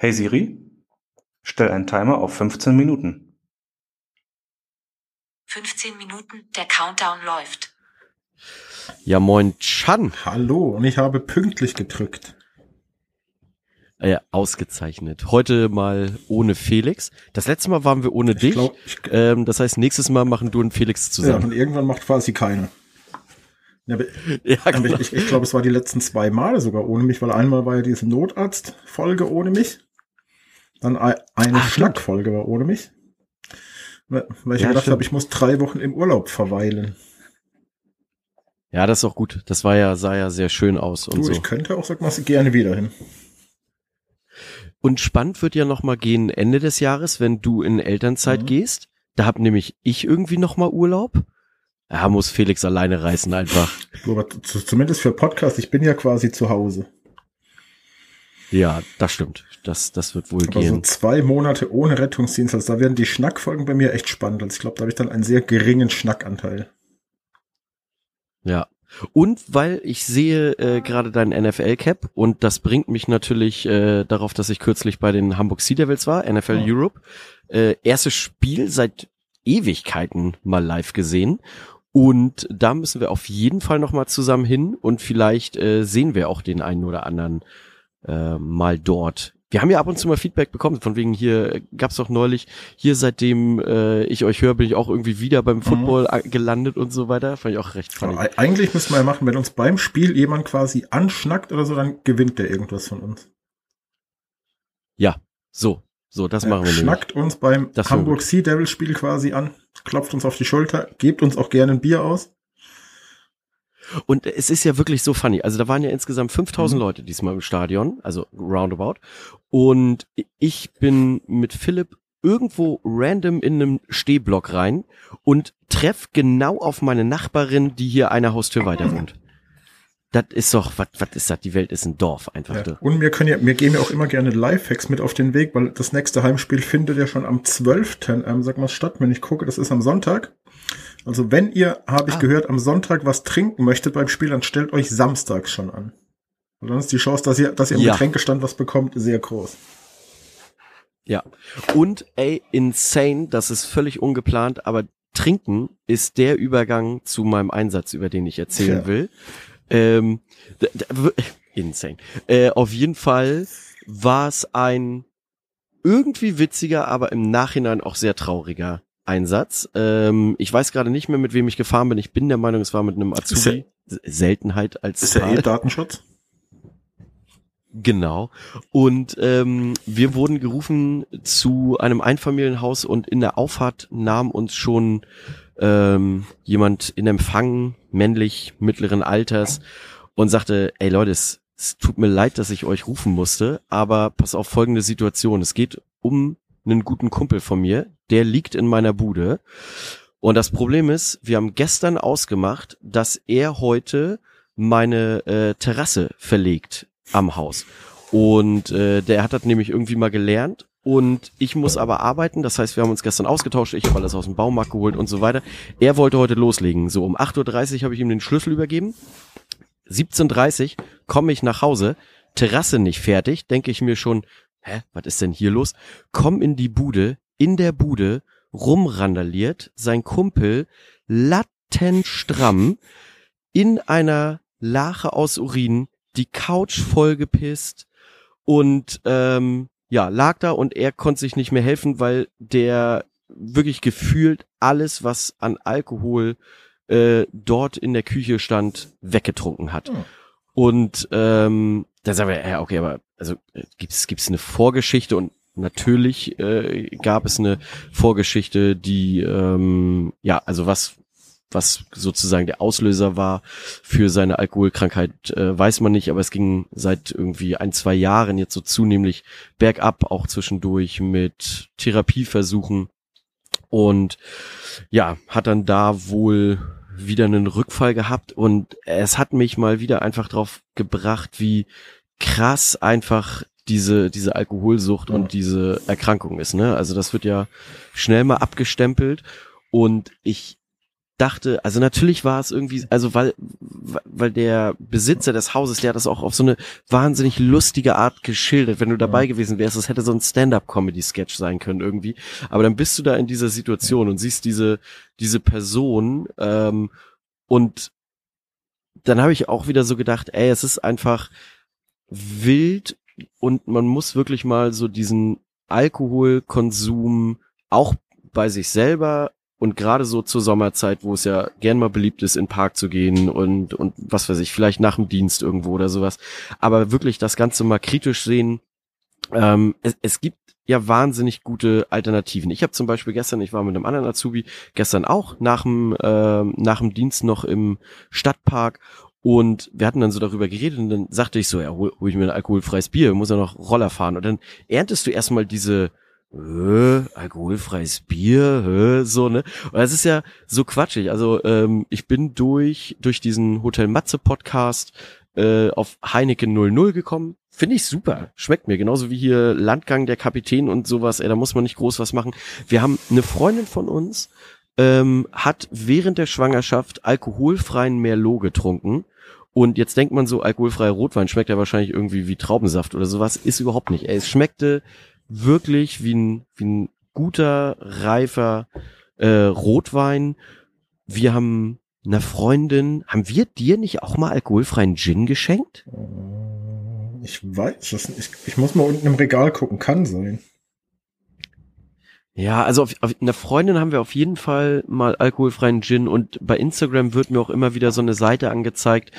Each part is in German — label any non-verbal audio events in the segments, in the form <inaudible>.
Hey Siri, stell einen Timer auf 15 Minuten. 15 Minuten, der Countdown läuft. Ja, moin Chan. Hallo, und ich habe pünktlich gedrückt. Ja, ausgezeichnet. Heute mal ohne Felix. Das letzte Mal waren wir ohne Ich dich. glaub, ich, ähm, das heißt, nächstes Mal machen du und Felix ja, zusammen. und irgendwann macht quasi keiner. Ja, <laughs> Ja, genau. ich, ich, ich glaube, es war die letzten zwei Male sogar ohne mich, weil einmal war ja diese Notarzt-Folge ohne mich. Dann ei- eine. Schnackfolge war ohne mich. Weil ich Ja, gedacht habe, ich muss drei Wochen im Urlaub verweilen. ja, das ist auch gut. Das war ja, sah ja sehr schön aus und Du, so. ich könnte auch, sag mal, gerne wieder hin. Und spannend wird ja noch mal gehen Ende des Jahres, wenn du in Elternzeit Mhm. gehst. Da hab nämlich ich irgendwie noch mal Urlaub. Ja, muss Felix alleine reißen einfach. Du, aber zu, zumindest für Podcast, ich bin ja quasi zu Hause. Ja, das stimmt. Das, das wird wohl Aber gehen. zwei Monate ohne Rettungsdienst, also da werden die Schnackfolgen bei mir echt spannend. Also ich glaube, da habe ich dann einen sehr geringen Schnackanteil. Ja. Und weil ich sehe äh, gerade deinen NFL-Cap und das bringt mich natürlich äh, darauf, dass ich kürzlich bei den Hamburg Sea Devils war, NFL Oh. Europe. Äh, erstes Spiel seit Ewigkeiten mal live gesehen. Und da müssen wir auf jeden Fall noch mal zusammen hin und vielleicht äh, sehen wir auch den einen oder anderen äh, mal dort. Wir haben ja ab und zu mal Feedback bekommen, von wegen hier äh, gab's doch neulich, hier seitdem äh, ich euch höre, bin ich auch irgendwie wieder beim Football äh, gelandet und so weiter. Fand ich auch recht funny. Aber e- eigentlich müssen wir ja machen, wenn uns beim Spiel jemand quasi anschnackt oder so, dann gewinnt der irgendwas von uns. Ja, so, so, das machen wir nämlich. Schnackt uns beim Das Hamburg Sea Devil Spiel quasi an, klopft uns auf die Schulter, gebt uns auch gerne ein Bier aus. Und es ist ja wirklich so funny. Also da waren ja insgesamt 5000 Mhm. Leute diesmal im Stadion, also roundabout. Und ich bin mit Philipp irgendwo random in einem Stehblock rein und treff genau auf meine Nachbarin, die hier eine Haustür weiter wohnt. Das ist doch, was was ist das? Die Welt ist ein Dorf einfach. Ja. Und wir können ja, wir geben ja auch immer gerne Lifehacks mit auf den Weg, weil das nächste Heimspiel findet ja schon am 12. Ähm, sag mal statt, wenn ich gucke, das ist am Sonntag. Also wenn ihr, habe ich Ah. gehört, am Sonntag was trinken möchtet beim Spiel, dann stellt euch samstags schon an. Und dann ist die Chance, dass ihr, dass ihr im Ja. Getränkestand was bekommt, sehr groß. Ja. Und ey, insane, das ist völlig ungeplant, aber Trinken ist der Übergang zu meinem Einsatz, über den ich erzählen Ja. will. Ähm, <laughs> insane. Äh, auf jeden Fall war es ein irgendwie witziger, aber im Nachhinein auch sehr trauriger Einsatz. Ähm, ich weiß gerade nicht mehr, mit wem ich gefahren bin. Ich bin der Meinung, es war mit einem Azubi. S- Seltenheit als Ist ja eh Datenschutz. <laughs> Genau. Und ähm, wir wurden gerufen zu einem Einfamilienhaus und in der Auffahrt nahm uns schon ähm, jemand in Empfang, männlich, mittleren Alters, und sagte, ey Leute, es, es tut mir leid, dass ich euch rufen musste, aber pass auf folgende Situation. Es geht um einen guten Kumpel von mir, der liegt in meiner Bude. Und das Problem ist, wir haben gestern ausgemacht, dass er heute meine äh, Terrasse verlegt am Haus. Und äh, der hat das nämlich irgendwie mal gelernt. Und ich muss aber arbeiten. Das heißt, wir haben uns gestern ausgetauscht. Ich habe alles aus dem Baumarkt geholt und so weiter. Er wollte heute loslegen. So um 8.30 Uhr habe ich ihm den Schlüssel übergeben. 17.30 Uhr komme ich nach Hause. Terrasse nicht fertig. Denke ich mir schon, hä, was ist denn hier los? Komm in die Bude. In der Bude rumrandaliert sein Kumpel lattenstramm in einer Lache aus Urin, die Couch vollgepisst und ähm, ja, lag da und er konnte sich nicht mehr helfen, weil der wirklich gefühlt alles, was an Alkohol äh, dort in der Küche stand, weggetrunken hat. Hm. Und ähm, da sagen wir, ja, okay, aber also äh, gibt's gibt's eine Vorgeschichte? Und natürlich äh, gab es eine Vorgeschichte, die ähm, ja, also was was sozusagen der Auslöser war für seine Alkoholkrankheit, äh, weiß man nicht, aber es ging seit irgendwie ein, zwei Jahren jetzt so zunehmlich bergab, auch zwischendurch mit Therapieversuchen. Und ja, hat dann da wohl wieder einen Rückfall gehabt. Und es hat mich mal wieder einfach drauf gebracht, wie krass einfach diese, diese Alkoholsucht Ja. und diese Erkrankung ist, ne? Also das wird ja schnell mal abgestempelt und ich dachte, also natürlich war es irgendwie, also weil, weil der Besitzer des Hauses, der hat das auch auf so eine wahnsinnig lustige Art geschildert. Wenn du dabei gewesen wärst, das hätte so ein Stand-up-Comedy-Sketch sein können irgendwie. Aber dann bist du da in dieser Situation und siehst diese, diese Person ähm, und dann habe ich auch wieder so gedacht, ey, es ist einfach wild und man muss wirklich mal so diesen Alkoholkonsum auch bei sich selber und gerade so zur Sommerzeit, wo es ja gern mal beliebt ist, in den Park zu gehen und, und was weiß ich, vielleicht nach dem Dienst irgendwo oder sowas. Aber wirklich das Ganze mal kritisch sehen. Ähm, es, es gibt ja wahnsinnig gute Alternativen. Ich habe zum Beispiel gestern, ich war mit einem anderen Azubi, gestern auch nach dem, äh, nach dem Dienst noch im Stadtpark und wir hatten dann so darüber geredet und dann sagte ich so, ja, hol, hol ich mir ein alkoholfreies Bier, muss ja noch Roller fahren. Und dann erntest du erstmal diese, äh, alkoholfreies Bier, äh, so, ne? Und das ist ja so quatschig. Also ähm, ich bin durch, durch diesen Hotel Matze Podcast äh, auf Heineken 00 gekommen. Finde ich super. Schmeckt mir. Genauso wie hier Landgang der Kapitän und sowas. Ey, da muss man nicht groß was machen. Wir haben eine Freundin von uns, ähm, hat während der Schwangerschaft alkoholfreien Merlot getrunken. Und jetzt denkt man so, alkoholfreier Rotwein schmeckt ja wahrscheinlich irgendwie wie Traubensaft oder sowas. Ist überhaupt nicht. Es schmeckte wirklich wie ein, wie ein guter, reifer äh, Rotwein. Wir haben einer Freundin, haben wir dir nicht auch mal alkoholfreien Gin geschenkt? Ich weiß es nicht. Ich, ich muss mal unten im Regal gucken. Kann sein. Ja, also auf, auf einer Freundin haben wir auf jeden Fall mal alkoholfreien Gin und bei Instagram wird mir auch immer wieder so eine Seite angezeigt,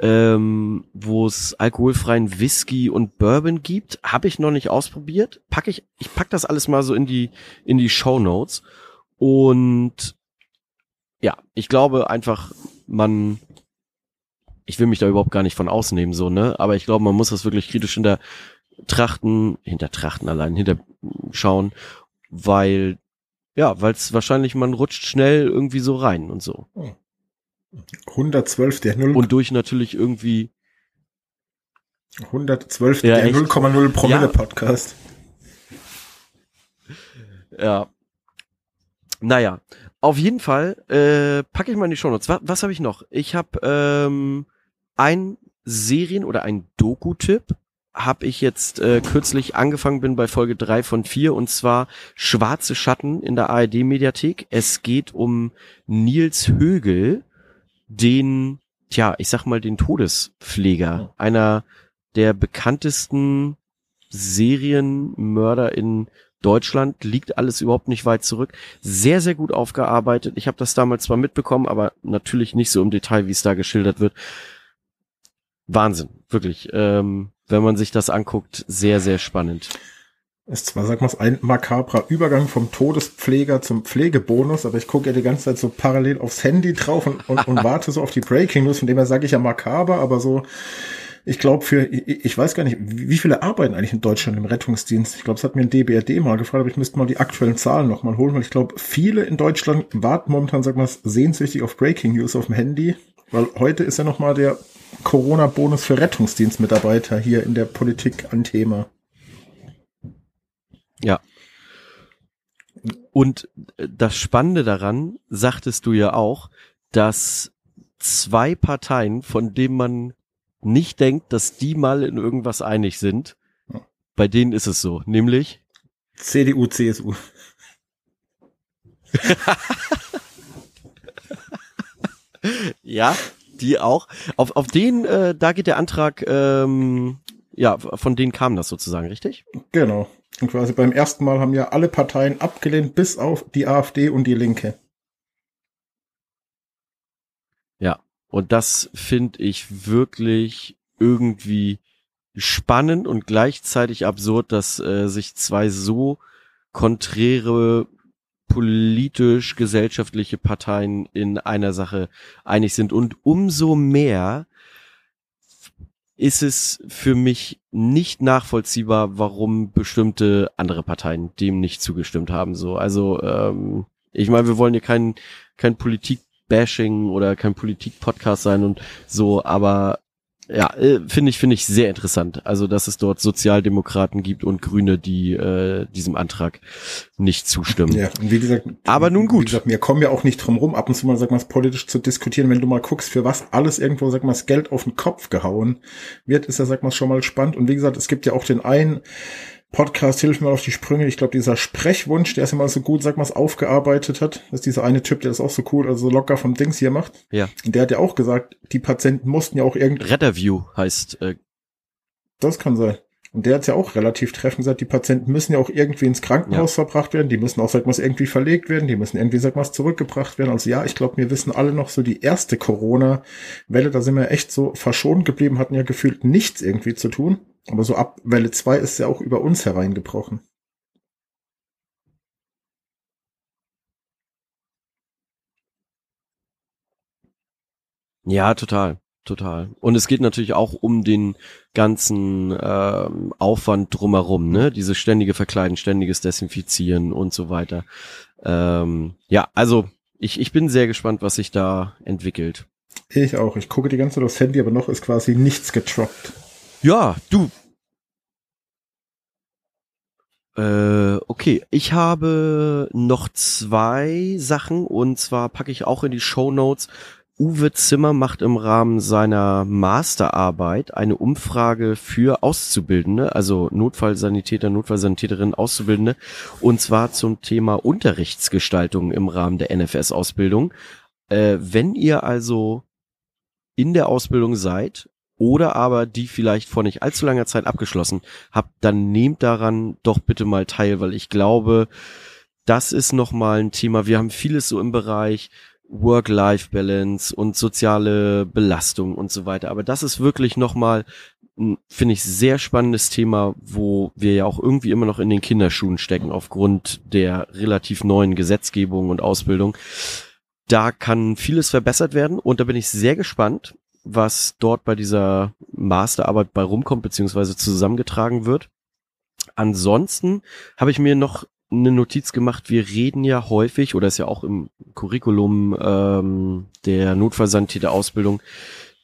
ähm, wo es alkoholfreien Whisky und Bourbon gibt. Habe ich noch nicht ausprobiert. Pack ich, ich pack das alles mal so in die in die Show Notes und ja, ich glaube einfach, man, ich will mich da überhaupt gar nicht von ausnehmen so ne, aber ich glaube, man muss das wirklich kritisch hinter Trachten, hinter Trachten allein, hinter schauen weil ja, weil es wahrscheinlich man rutscht schnell irgendwie so rein und so. 112 der 0 und durch natürlich irgendwie 112 Ja, der echt? 0,0 Promille Ja. Podcast. ja. Naja, auf jeden Fall äh, packe ich mal in die Shownotes. Was, was habe ich noch? Ich habe ähm, ein Serien- oder ein Doku-Tipp habe ich jetzt äh, kürzlich angefangen, bin bei Folge drei von vier und zwar Schwarze Schatten in der ARD-Mediathek. Es geht um Nils Högel, den, tja, ich sag mal, den Todespfleger, einer der bekanntesten Serienmörder in Deutschland, liegt alles überhaupt nicht weit zurück. Sehr, sehr gut aufgearbeitet. Ich habe das damals zwar mitbekommen, aber natürlich nicht so im Detail, wie es da geschildert wird. Wahnsinn, wirklich. Ähm, wenn man sich das anguckt, sehr, sehr spannend. Ist zwar, sag mal, ein makabrer Übergang vom Todespfleger zum Pflegebonus, aber ich gucke ja die ganze Zeit so parallel aufs Handy drauf und, und, und <laughs> warte so auf die Breaking News, von dem her sage ich ja makaber, aber so, ich glaube für, ich, ich weiß gar nicht, wie viele arbeiten eigentlich in Deutschland im Rettungsdienst? Ich glaube, es hat mir ein DBRD mal gefragt, aber ich müsste mal die aktuellen Zahlen nochmal holen, weil ich glaube, viele in Deutschland warten momentan, sag mal, sehnsüchtig auf Breaking News auf dem Handy, weil heute ist ja nochmal der Corona-Bonus für Rettungsdienstmitarbeiter hier in der Politik ein Thema. Ja. Und äh, das Spannende daran, sagtest du ja auch, dass zwei Parteien, von denen man nicht denkt, dass die mal in irgendwas einig sind, Ja. bei denen ist es so, nämlich CDU, CSU. <laughs> ja, die auch. Auf, auf den, äh, da geht der Antrag, ähm, ja, von denen kam das sozusagen, richtig? Genau. Und quasi beim ersten Mal haben ja alle Parteien abgelehnt, bis auf die AfD und die Linke. Ja, und das finde ich wirklich irgendwie spannend und gleichzeitig absurd, dass äh, sich zwei so konträre politisch-gesellschaftliche Parteien in einer Sache einig sind. Und umso mehr ist es für mich nicht nachvollziehbar, warum bestimmte andere Parteien dem nicht zugestimmt haben. So, also ähm, ich meine, wir wollen hier kein kein Politik-Bashing oder kein Politik-Podcast sein und so, aber ja, äh, finde ich, finde ich sehr interessant. Also, dass es dort Sozialdemokraten gibt und Grüne, die äh, diesem Antrag nicht zustimmen. Ja, und wie gesagt, Aber nun gut. Wie gesagt, wir kommen ja auch nicht drum rum, ab und zu mal, sag mal, politisch zu diskutieren. Wenn du mal guckst, für was alles irgendwo, sag mal, das Geld auf den Kopf gehauen wird, ist ja, sag mal, schon mal spannend. Und wie gesagt, es gibt ja auch den einen Podcast, hilf mir auf die Sprünge. Ich glaube, dieser Sprechwunsch, der ist immer so gut, sag mal, aufgearbeitet hat. Das ist dieser eine Typ, der das auch so cool, also so locker vom Dings hier macht. Ja. Und der hat ja auch gesagt, die Patienten mussten ja auch irgendwie, Retterview heißt, äh, das kann sein. Und der hat ja auch relativ treffend gesagt, die Patienten müssen ja auch irgendwie ins Krankenhaus verbracht werden, die müssen auch, sag mal, irgendwie verlegt werden, die müssen irgendwie, sag mal, zurückgebracht werden. Also ja, ich glaube, wir wissen alle noch so die erste Corona-Welle, da sind wir echt so verschont geblieben, hatten ja gefühlt nichts irgendwie zu tun. Aber so ab Welle 2 ist ja auch über uns hereingebrochen. Ja, total, total. Und es geht natürlich auch um den ganzen ähm, Aufwand drumherum, ne? Diese ständige Verkleiden, ständiges Desinfizieren und so weiter. Ähm, ja, also ich, ich bin sehr gespannt, was sich da entwickelt. Ich auch. Ich gucke die ganze Zeit aufs Handy, aber noch ist quasi nichts getroppt. Ja, du. Äh, okay, ich habe noch zwei Sachen und zwar packe ich auch in die Show Notes. Uwe Zimmer macht im Rahmen seiner Masterarbeit eine Umfrage für Auszubildende, also Notfallsanitäter, Notfallsanitäterinnen, Auszubildende, und zwar zum Thema Unterrichtsgestaltung im Rahmen der NFS-Ausbildung. Äh, wenn ihr also in der Ausbildung seid oder aber die vielleicht vor nicht allzu langer Zeit abgeschlossen habt, dann nehmt daran doch bitte mal teil, weil ich glaube, das ist nochmal ein Thema. Wir haben vieles so im Bereich Work-Life-Balance und soziale Belastung und so weiter. Aber das ist wirklich nochmal, finde ich, sehr spannendes Thema, wo wir ja auch irgendwie immer noch in den Kinderschuhen stecken aufgrund der relativ neuen Gesetzgebung und Ausbildung. Da kann vieles verbessert werden und da bin ich sehr gespannt, was dort bei dieser Masterarbeit bei rumkommt, beziehungsweise zusammengetragen wird. Ansonsten habe ich mir noch eine Notiz gemacht, wir reden ja häufig, oder ist ja auch im Curriculum ähm, der Notfallsanitäter-Ausbildung,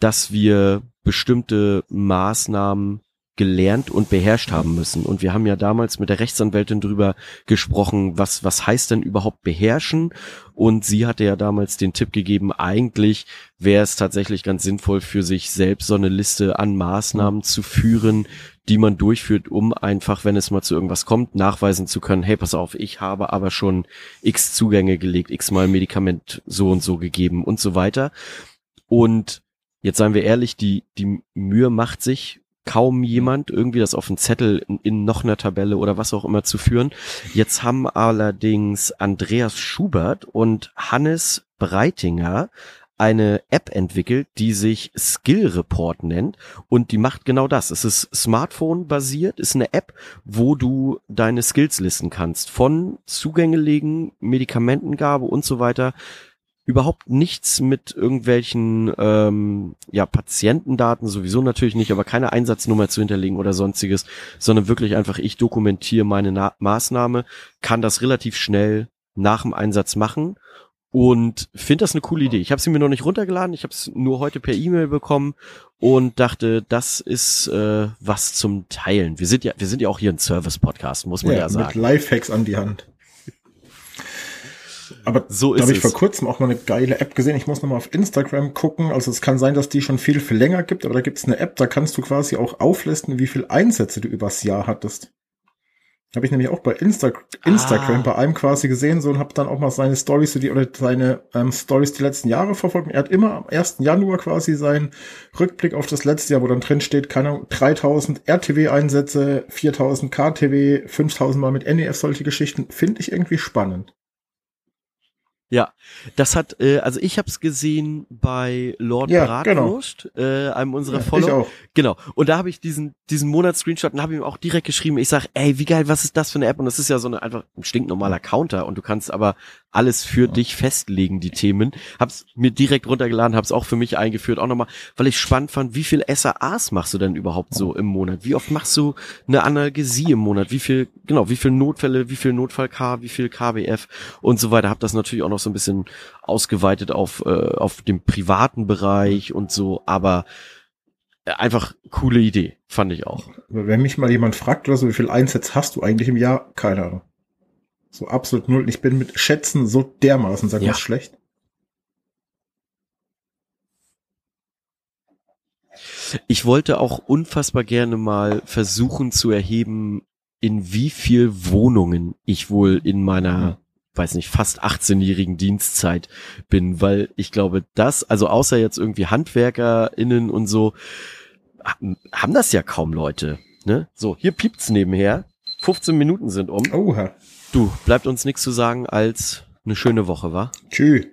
dass wir bestimmte Maßnahmen gelernt und beherrscht haben müssen. Und wir haben ja damals mit der Rechtsanwältin drüber gesprochen, was, was heißt denn überhaupt beherrschen? Und sie hatte ja damals den Tipp gegeben, eigentlich wäre es tatsächlich ganz sinnvoll für sich selbst so eine Liste an Maßnahmen zu führen, die man durchführt, um einfach, wenn es mal zu irgendwas kommt, nachweisen zu können, hey, pass auf, ich habe aber schon x Zugänge gelegt, x mal Medikament so und so gegeben und so weiter. Und jetzt seien wir ehrlich, die, die Mühe macht sich kaum jemand irgendwie das auf einen Zettel in, in, noch einer Tabelle oder was auch immer zu führen. Jetzt haben allerdings Andreas Schubert und Hannes Breitinger eine App entwickelt, die sich Skill Report nennt und die macht genau das. Es ist Smartphone basiert, ist eine App, wo du deine Skills listen kannst. Von Zugänge legen, Medikamentengabe und so weiter überhaupt nichts mit irgendwelchen ähm, ja Patientendaten sowieso natürlich nicht, aber keine Einsatznummer zu hinterlegen oder sonstiges, sondern wirklich einfach ich dokumentiere meine Na Maßnahme, kann das relativ schnell nach dem Einsatz machen und finde das eine coole Idee. Ich habe sie mir noch nicht runtergeladen, ich habe es nur heute per E-Mail bekommen und dachte, das ist äh, was zum Teilen. Wir sind ja wir sind ja auch hier ein Service Podcast, muss man ja, ja sagen. Mit Lifehacks an die Hand. Aber so ist da habe ich vor kurzem auch mal eine geile App gesehen. Ich muss nochmal auf Instagram gucken. Also es kann sein, dass die schon viel, viel länger gibt, aber da gibt es eine App, da kannst du quasi auch auflisten, wie viel Einsätze du übers Jahr hattest. Habe ich nämlich auch bei Insta Instagram ah. bei einem quasi gesehen so und habe dann auch mal seine Stories die oder seine ähm, Stories die letzten Jahre verfolgt. Er hat immer am 1. Januar quasi seinen Rückblick auf das letzte Jahr, wo dann drin steht, keine Ahnung, 3000 RTW-Einsätze, 4000 KTW, 5000 Mal mit NEF, solche Geschichten. Finde ich irgendwie spannend. Ja, das hat, äh, also ich habe es gesehen bei Lord ja, genau. Bratwurst, genau. äh, einem unserer ja, Follower. Genau. Und da habe ich diesen diesen Monat-Screenshot und habe ihm auch direkt geschrieben. Ich sag, ey, wie geil, was ist das für eine App? Und das ist ja so eine einfach ein stinknormaler Counter und du kannst aber alles für ja. dich festlegen, die Themen. Hab's mir direkt runtergeladen, hab's auch für mich eingeführt, auch nochmal, weil ich spannend fand, wie viel SAAs machst du denn überhaupt so im Monat? Wie oft machst du eine Analgesie im Monat? Wie viel, genau, wie viel Notfälle, wie viel Notfall-K, wie viel KBF und so weiter. Hab das natürlich auch noch so ein bisschen ausgeweitet auf, äh, auf dem privaten Bereich und so, aber einfach coole Idee, fand ich auch. Wenn mich mal jemand fragt oder so, wie viel Einsätze hast du eigentlich im Jahr? Keine Ahnung. So absolut null. Ich bin mit Schätzen so dermaßen, sag Ja. mal, schlecht. Ich wollte auch unfassbar gerne mal versuchen zu erheben, in wie viel Wohnungen ich wohl in meiner, weiß nicht, fast 18-jährigen Dienstzeit bin, weil ich glaube, das, also außer jetzt irgendwie HandwerkerInnen und so, haben- haben das ja kaum Leute. Ne? So, hier piept's nebenher. 15 Minuten sind um. Oha. Du, bleibt uns nichts zu sagen als eine schöne Woche, wa? Tschüss.